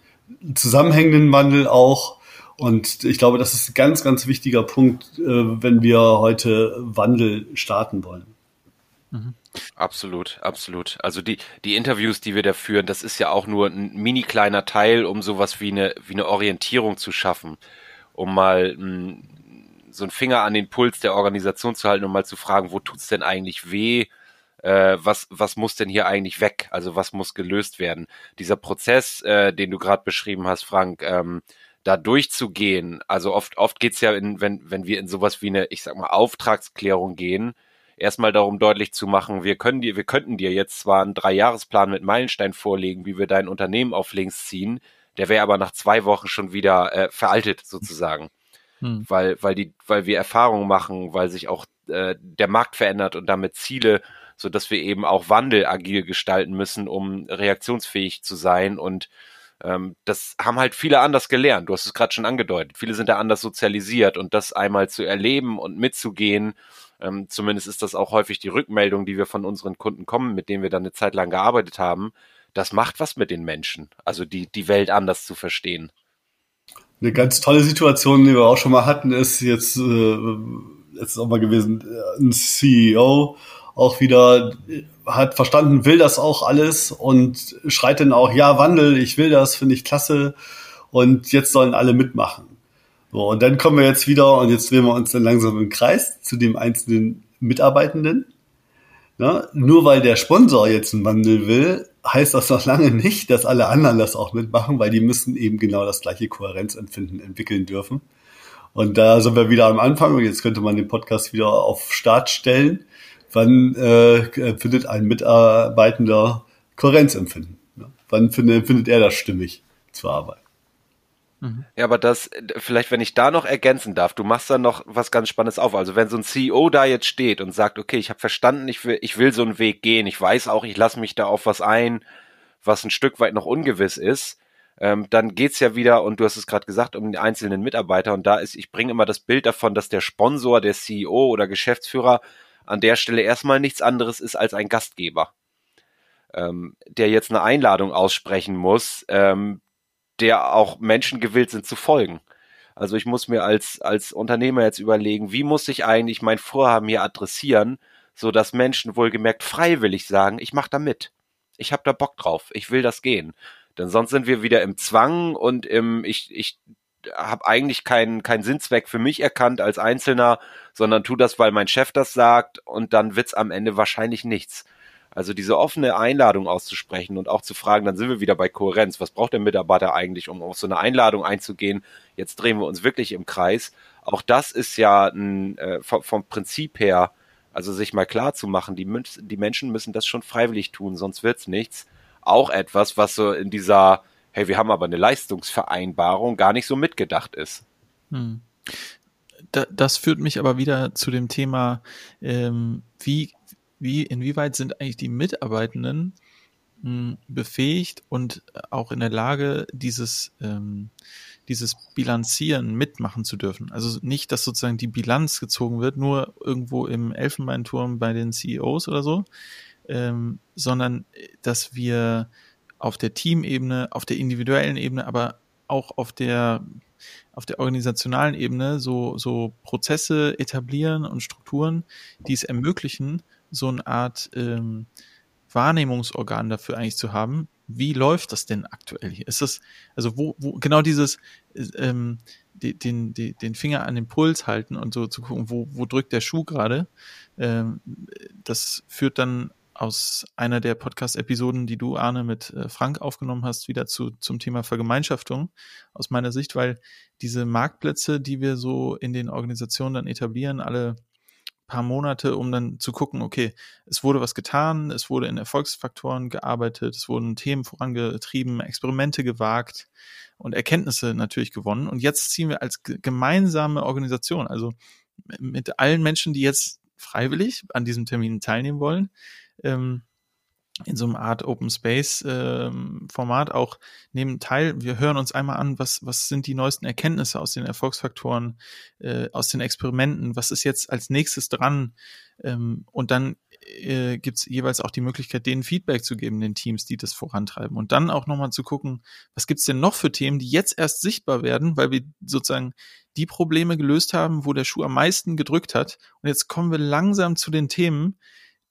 zusammenhängenden Wandel auch. Und ich glaube, das ist ein ganz, ganz wichtiger Punkt, äh, wenn wir heute Wandel starten wollen. Mhm. Absolut, absolut. Also die, die Interviews, die wir da führen, das ist ja auch nur ein mini kleiner Teil, um sowas wie eine, wie eine Orientierung zu schaffen, um mal mh, hm, so einen Finger an den Puls der Organisation zu halten und mal zu fragen, wo tut's denn eigentlich weh? äh, was, was muss denn hier eigentlich weg? Also was muss gelöst werden? Dieser Prozess, äh, den du gerade beschrieben hast, Frank, ähm, da durchzugehen, also oft, oft geht's ja, in, wenn, wenn wir in sowas wie eine, ich sag mal, Auftragsklärung gehen, erstmal darum deutlich zu machen, wir können dir, wir könnten dir jetzt zwar einen Dreijahresplan mit Meilenstein vorlegen, wie wir dein Unternehmen auf links ziehen, Der wäre aber nach zwei Wochen schon wieder äh, veraltet sozusagen. Hm. Weil, weil die, weil wir Erfahrungen machen, weil sich auch äh, der Markt verändert und damit Ziele, so dass wir eben auch Wandel agil gestalten müssen, um reaktionsfähig zu sein und ähm, das haben halt viele anders gelernt. Du hast es gerade schon angedeutet. Viele sind da anders sozialisiert und das einmal zu erleben und mitzugehen, ähm, zumindest ist das auch häufig die Rückmeldung, die wir von unseren Kunden kommen, mit denen wir dann eine Zeit lang gearbeitet haben. Das macht was mit den Menschen, also die, die Welt anders zu verstehen. Eine ganz tolle Situation, die wir auch schon mal hatten, ist jetzt, äh, jetzt auch mal gewesen, äh, ein CEO auch wieder hat verstanden, will das auch alles und schreit dann auch, ja, Wandel, ich will das, finde ich klasse und jetzt sollen alle mitmachen. So, und dann kommen wir jetzt wieder und jetzt drehen wir uns dann langsam im Kreis zu dem einzelnen Mitarbeitenden. Ja, nur weil der Sponsor jetzt einen Wandel will, heißt das noch lange nicht, dass alle anderen das auch mitmachen, weil die müssen eben genau das gleiche Kohärenzempfinden entwickeln dürfen. Und da sind wir wieder am Anfang und jetzt könnte man den Podcast wieder auf Start stellen wann äh, findet ein Mitarbeitender Kohärenzempfinden? Ja? Wann findet, findet er das stimmig zur Arbeit? Mhm. Ja, aber das, vielleicht, wenn ich da noch ergänzen darf, du machst da noch was ganz Spannendes auf. Also wenn so ein CEO da jetzt steht und sagt, okay, ich habe verstanden, ich will, ich will so einen Weg gehen, ich weiß auch, ich lasse mich da auf was ein, was ein Stück weit noch ungewiss ist, ähm, dann geht's ja wieder, und du hast es gerade gesagt, um den einzelnen Mitarbeiter. Und da ist, ich bringe immer das Bild davon, dass der Sponsor, der CEO oder Geschäftsführer an der Stelle erstmal nichts anderes ist als ein Gastgeber, ähm, der jetzt eine Einladung aussprechen muss, ähm, der auch Menschen gewillt sind zu folgen. Also ich muss mir als, als Unternehmer jetzt überlegen, wie muss ich eigentlich mein Vorhaben hier adressieren, so dass Menschen wohlgemerkt freiwillig sagen, ich mache da mit. Ich habe da Bock drauf, ich will das gehen. Denn sonst sind wir wieder im Zwang und im, ich, ich habe eigentlich keinen keinen Sinnzweck für mich erkannt als Einzelner, sondern tu das, weil mein Chef das sagt und dann wird's am Ende wahrscheinlich nichts. Also diese offene Einladung auszusprechen und auch zu fragen, dann sind wir wieder bei Kohärenz. Was braucht der Mitarbeiter eigentlich, um auf so eine Einladung einzugehen? Jetzt drehen wir uns wirklich im Kreis. Auch das ist ja ein, äh, vom, vom Prinzip her, also sich mal klar zu machen, die, die Menschen müssen das schon freiwillig tun, sonst wird's nichts. Auch etwas, was so in dieser hey, wir haben aber eine Leistungsvereinbarung, gar nicht so mitgedacht ist. Hm. Da, das führt mich aber wieder zu dem Thema, ähm, wie, wie, inwieweit sind eigentlich die Mitarbeitenden mh, hm, befähigt und auch in der Lage, dieses, ähm, dieses Bilanzieren mitmachen zu dürfen. Also nicht, dass sozusagen die Bilanz gezogen wird, nur irgendwo im Elfenbeinturm bei den CEOs oder so, ähm, sondern dass wir auf der Teamebene, auf der individuellen Ebene, aber auch auf der auf der organisationalen Ebene so, so Prozesse etablieren und Strukturen, die es ermöglichen, so eine Art ähm, Wahrnehmungsorgan dafür eigentlich zu haben. Wie läuft das denn aktuell hier? Ist das, also wo, wo genau dieses, ähm, den, den, den Finger an den Puls halten und so zu gucken, wo, wo drückt der Schuh gerade, ähm, das führt dann aus einer der Podcast-Episoden, die du, Arne, mit äh, Frank aufgenommen hast, wieder zu, zum Thema Vergemeinschaftung aus meiner Sicht, weil diese Marktplätze, die wir so in den Organisationen dann etablieren, alle paar Monate, um dann zu gucken, okay, es wurde was getan, es wurde in Erfolgsfaktoren gearbeitet, es wurden Themen vorangetrieben, Experimente gewagt und Erkenntnisse natürlich gewonnen. Und jetzt ziehen wir als gemeinsame Organisation, also mit allen Menschen, die jetzt freiwillig an diesem Termin teilnehmen wollen, ähm, in so einem Art Open Space ähm, Format auch nehmen teil. Wir hören uns einmal an, was, was sind die neuesten Erkenntnisse aus den Erfolgsfaktoren, äh, aus den Experimenten, was ist jetzt als nächstes dran? Ähm, und dann äh, gibt jeweils auch die Möglichkeit, denen Feedback zu geben, den Teams, die das vorantreiben. Und dann auch nochmal zu gucken, was gibt's denn noch für Themen, die jetzt erst sichtbar werden, weil wir sozusagen die Probleme gelöst haben, wo der Schuh am meisten gedrückt hat. Und jetzt kommen wir langsam zu den Themen,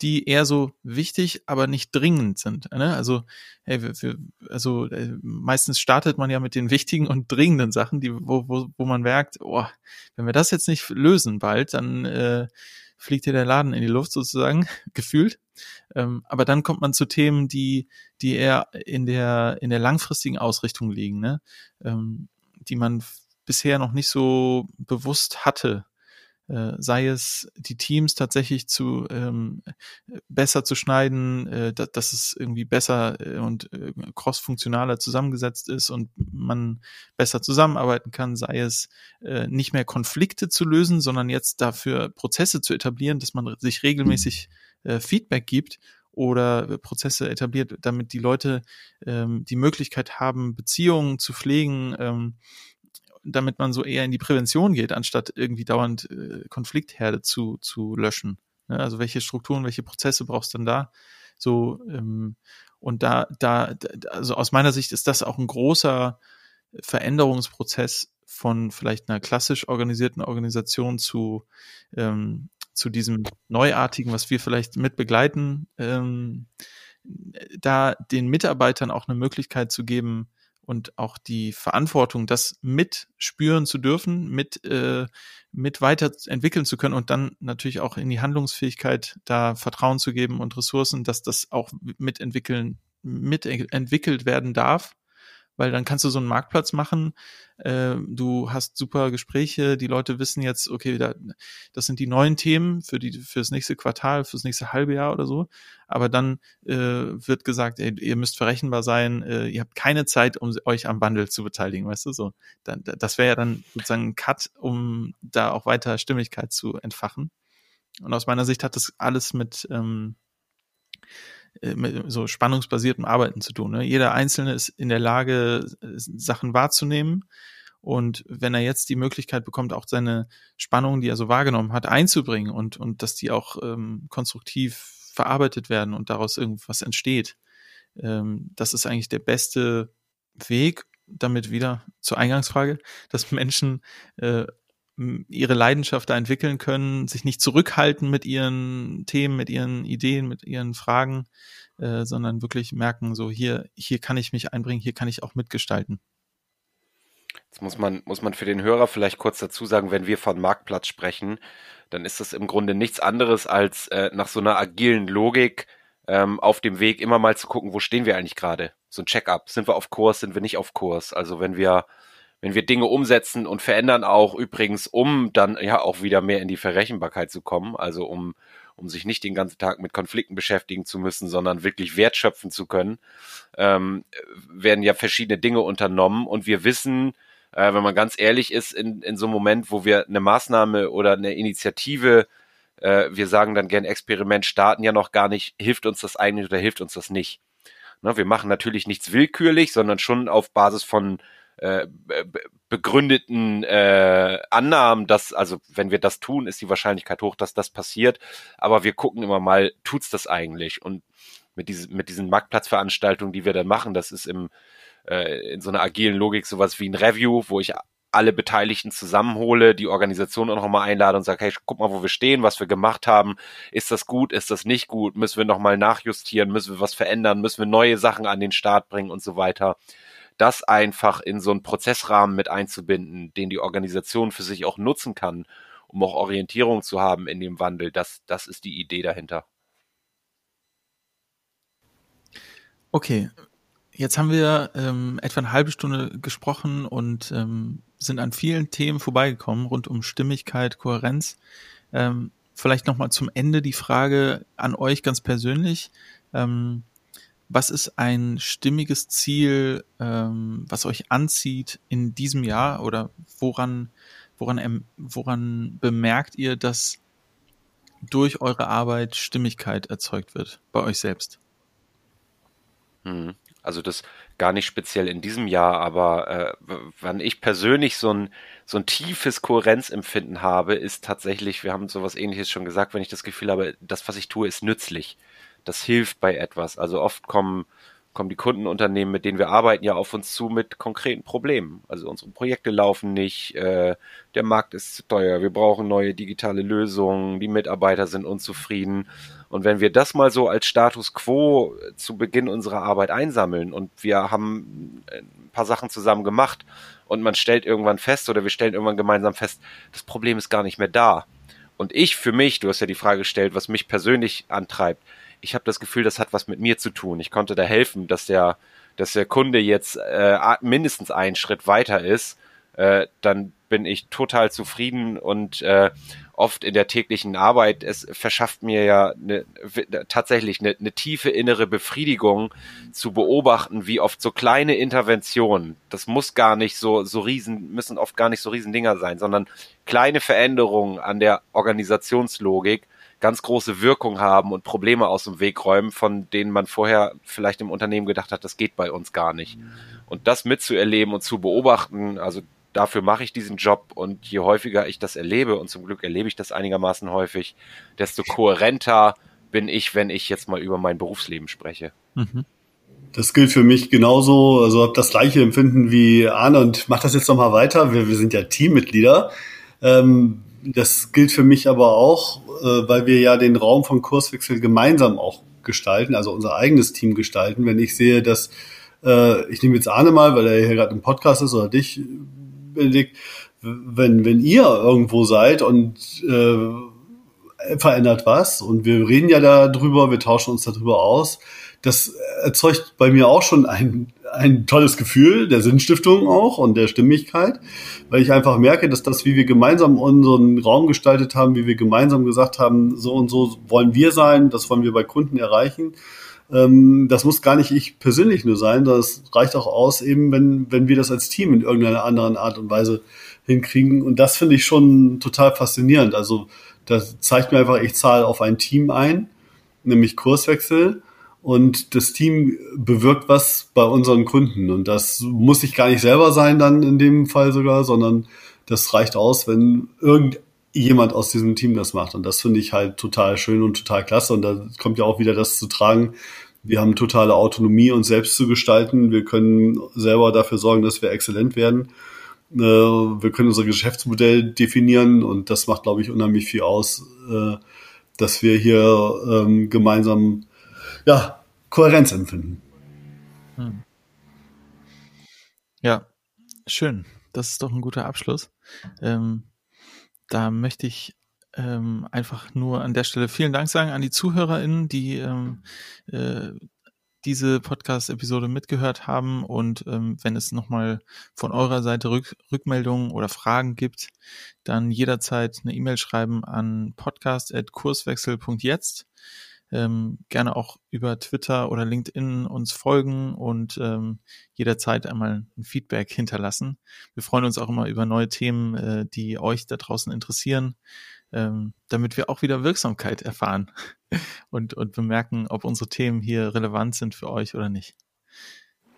die eher so wichtig, aber nicht dringend sind. Ne? Also, hey, wir, wir, also äh, meistens startet man ja mit den wichtigen und dringenden Sachen, die, wo, wo, wo man merkt, oh, wenn wir das jetzt nicht lösen bald, dann äh, fliegt hier der Laden in die Luft sozusagen, gefühlt. Ähm, aber dann kommt man zu Themen, die, die eher in der, in der langfristigen Ausrichtung liegen, ne? ähm, die man bisher noch nicht so bewusst hatte sei es die Teams tatsächlich zu ähm, besser zu schneiden, äh, dass, dass es irgendwie besser äh, und äh, cross-funktionaler zusammengesetzt ist und man besser zusammenarbeiten kann, sei es äh, nicht mehr Konflikte zu lösen, sondern jetzt dafür Prozesse zu etablieren, dass man sich regelmäßig äh, Feedback gibt oder Prozesse etabliert, damit die Leute ähm, die Möglichkeit haben, Beziehungen zu pflegen, ähm, damit man so eher in die Prävention geht, anstatt irgendwie dauernd äh, Konfliktherde zu, zu löschen. Ne? Also welche Strukturen, welche Prozesse brauchst du denn da? So, ähm, und da, da, also aus meiner Sicht ist das auch ein großer Veränderungsprozess von vielleicht einer klassisch organisierten Organisation zu, ähm, zu diesem Neuartigen, was wir vielleicht mit begleiten, ähm, da den Mitarbeitern auch eine Möglichkeit zu geben, und auch die Verantwortung, das mitspüren zu dürfen, mit, äh, mit weiterentwickeln zu können und dann natürlich auch in die Handlungsfähigkeit da Vertrauen zu geben und Ressourcen, dass das auch mitentwickeln, mitentwickelt werden darf weil dann kannst du so einen Marktplatz machen. Äh, du hast super Gespräche, die Leute wissen jetzt, okay, da, das sind die neuen Themen für die fürs nächste Quartal, fürs nächste halbe Jahr oder so. Aber dann äh, wird gesagt, ey, ihr müsst verrechenbar sein, äh, ihr habt keine Zeit, um euch am Bundle zu beteiligen, weißt du so. Dann, das wäre ja dann sozusagen ein Cut, um da auch weiter Stimmigkeit zu entfachen. Und aus meiner Sicht hat das alles mit ähm, äh, mit so spannungsbasiertem Arbeiten zu tun. Ne? Jeder Einzelne ist in der Lage, Sachen wahrzunehmen. Und wenn er jetzt die Möglichkeit bekommt, auch seine Spannungen, die er so wahrgenommen hat, einzubringen und, und dass die auch ähm, konstruktiv verarbeitet werden und daraus irgendwas entsteht, ähm, das ist eigentlich der beste Weg, damit wieder zur Eingangsfrage, dass Menschen äh, ihre Leidenschaft da entwickeln können, sich nicht zurückhalten mit ihren Themen, mit ihren Ideen, mit ihren Fragen, äh, sondern wirklich merken, so hier, hier kann ich mich einbringen, hier kann ich auch mitgestalten. Jetzt muss man, muss man für den Hörer vielleicht kurz dazu sagen, wenn wir von Marktplatz sprechen, dann ist das im Grunde nichts anderes als äh, nach so einer agilen Logik ähm, auf dem Weg immer mal zu gucken, wo stehen wir eigentlich gerade? So ein Check-up. Sind wir auf Kurs, sind wir nicht auf Kurs? Also wenn wir wenn wir Dinge umsetzen und verändern auch übrigens, um dann ja auch wieder mehr in die Verrechenbarkeit zu kommen, also um, um sich nicht den ganzen Tag mit Konflikten beschäftigen zu müssen, sondern wirklich wertschöpfen zu können, ähm, werden ja verschiedene Dinge unternommen und wir wissen, äh, wenn man ganz ehrlich ist, in, in so einem Moment, wo wir eine Maßnahme oder eine Initiative, äh, wir sagen dann gern Experiment starten, ja noch gar nicht, hilft uns das eigentlich oder hilft uns das nicht. Ne, wir machen natürlich nichts willkürlich, sondern schon auf Basis von äh, begründeten äh, Annahmen, dass, also wenn wir das tun, ist die Wahrscheinlichkeit hoch, dass das passiert. Aber wir gucken immer mal, tut's das eigentlich? Und mit diesen, mit diesen Marktplatzveranstaltungen, die wir dann machen, das ist im, äh, in so einer agilen Logik sowas wie ein Review, wo ich alle Beteiligten zusammenhole, die Organisation auch nochmal einlade und sage, hey, guck mal, wo wir stehen, was wir gemacht haben. Ist das gut? Ist das nicht gut? Müssen wir nochmal nachjustieren? Müssen wir was verändern? Müssen wir neue Sachen an den Start bringen und so weiter? Das einfach in so einen Prozessrahmen mit einzubinden, den die Organisation für sich auch nutzen kann, um auch Orientierung zu haben in dem Wandel, das, das ist die Idee dahinter. Okay, jetzt haben wir ähm, etwa eine halbe Stunde gesprochen und ähm, sind an vielen Themen vorbeigekommen rund um Stimmigkeit, Kohärenz. Ähm, vielleicht nochmal zum Ende die Frage an euch ganz persönlich. Ähm, was ist ein stimmiges Ziel, ähm, was euch anzieht in diesem Jahr oder woran, woran, woran bemerkt ihr, dass durch eure Arbeit Stimmigkeit erzeugt wird bei euch selbst? Hm. Also das gar nicht speziell in diesem Jahr, aber äh, wann ich persönlich so ein, so ein tiefes Kohärenzempfinden habe, ist tatsächlich, wir haben sowas ähnliches schon gesagt, wenn ich das Gefühl habe, das, was ich tue, ist nützlich das hilft bei etwas. Also oft kommen, kommen die Kundenunternehmen, mit denen wir arbeiten, ja auf uns zu mit konkreten Problemen. Also unsere Projekte laufen nicht, äh, der Markt ist zu teuer, wir brauchen neue digitale Lösungen, die Mitarbeiter sind unzufrieden. Und wenn wir das mal so als Status quo zu Beginn unserer Arbeit einsammeln und wir haben ein paar Sachen zusammen gemacht und man stellt irgendwann fest oder wir stellen irgendwann gemeinsam fest, das Problem ist gar nicht mehr da. Und ich für mich, du hast ja die Frage gestellt, was mich persönlich antreibt, ich habe das Gefühl, das hat was mit mir zu tun. Ich konnte da helfen, dass der, dass der Kunde jetzt äh, mindestens einen Schritt weiter ist. Äh, dann bin ich total zufrieden und äh, oft in der täglichen Arbeit. Es verschafft mir ja eine, tatsächlich eine, eine tiefe innere Befriedigung zu beobachten, wie oft so kleine Interventionen, das muss gar nicht so, so riesen, müssen oft gar nicht so riesen Dinger sein, sondern kleine Veränderungen an der Organisationslogik ganz große Wirkung haben und Probleme aus dem Weg räumen, von denen man vorher vielleicht im Unternehmen gedacht hat, das geht bei uns gar nicht. Und das mitzuerleben und zu beobachten, also dafür mache ich diesen Job und je häufiger ich das erlebe, und zum Glück erlebe ich das einigermaßen häufig, desto kohärenter bin ich, wenn ich jetzt mal über mein Berufsleben spreche. Mhm. Das gilt für mich genauso, also habe das gleiche Empfinden wie Arne und mach das jetzt nochmal weiter. Wir, wir sind ja Teammitglieder. Ähm, das gilt für mich aber auch, äh, weil wir ja den Raum von Kurswechsel gemeinsam auch gestalten, also unser eigenes Team gestalten. Wenn ich sehe, dass äh, ich nehme jetzt Arne mal, weil er hier gerade im Podcast ist, oder dich, Benedikt, wenn, wenn ihr irgendwo seid und äh, verändert was und wir reden ja darüber, wir tauschen uns darüber aus, das erzeugt bei mir auch schon ein, ein tolles Gefühl der Sinnstiftung auch und der Stimmigkeit, weil ich einfach merke, dass das, wie wir gemeinsam unseren Raum gestaltet haben, wie wir gemeinsam gesagt haben, so und so wollen wir sein, das wollen wir bei Kunden erreichen, ähm, das muss gar nicht ich persönlich nur sein, das reicht auch aus, eben wenn, wenn wir das als Team in irgendeiner anderen Art und Weise hinkriegen. Und das finde ich schon total faszinierend. Also das zeigt mir einfach, ich zahle auf ein Team ein, nämlich Kurswechsel. Und das Team bewirkt was bei unseren Kunden. Und das muss ich gar nicht selber sein dann in dem Fall sogar, sondern das reicht aus, wenn irgendjemand aus diesem Team das macht. Und das finde ich halt total schön und total klasse. Und da kommt ja auch wieder das zu tragen, wir haben totale Autonomie, uns selbst zu gestalten. Wir können selber dafür sorgen, dass wir exzellent werden. Äh, wir können unser Geschäftsmodell definieren und das macht, glaube ich, unheimlich viel aus, äh, dass wir hier ähm, gemeinsam ja, Kohärenz empfinden. Hm. Ja, schön. Das ist doch ein guter Abschluss. Ähm, da möchte ich ähm, einfach nur an der Stelle vielen Dank sagen an die ZuhörerInnen, die ähm, äh, diese Podcast-Episode mitgehört haben und ähm, wenn es nochmal von eurer Seite Rück Rückmeldungen oder Fragen gibt, dann jederzeit eine E-Mail schreiben an podcast.kurswechsel.jetzt. Ähm, gerne auch über Twitter oder LinkedIn uns folgen und ähm, jederzeit einmal ein Feedback hinterlassen. Wir freuen uns auch immer über neue Themen, äh, die euch da draußen interessieren ähm, damit wir auch wieder Wirksamkeit erfahren und, und bemerken, ob unsere Themen hier relevant sind für euch oder nicht.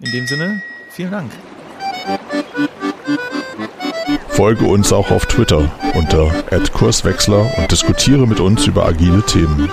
In dem Sinne, vielen Dank. Folge uns auch auf Twitter unter @kurswechsler und diskutiere mit uns über agile Themen.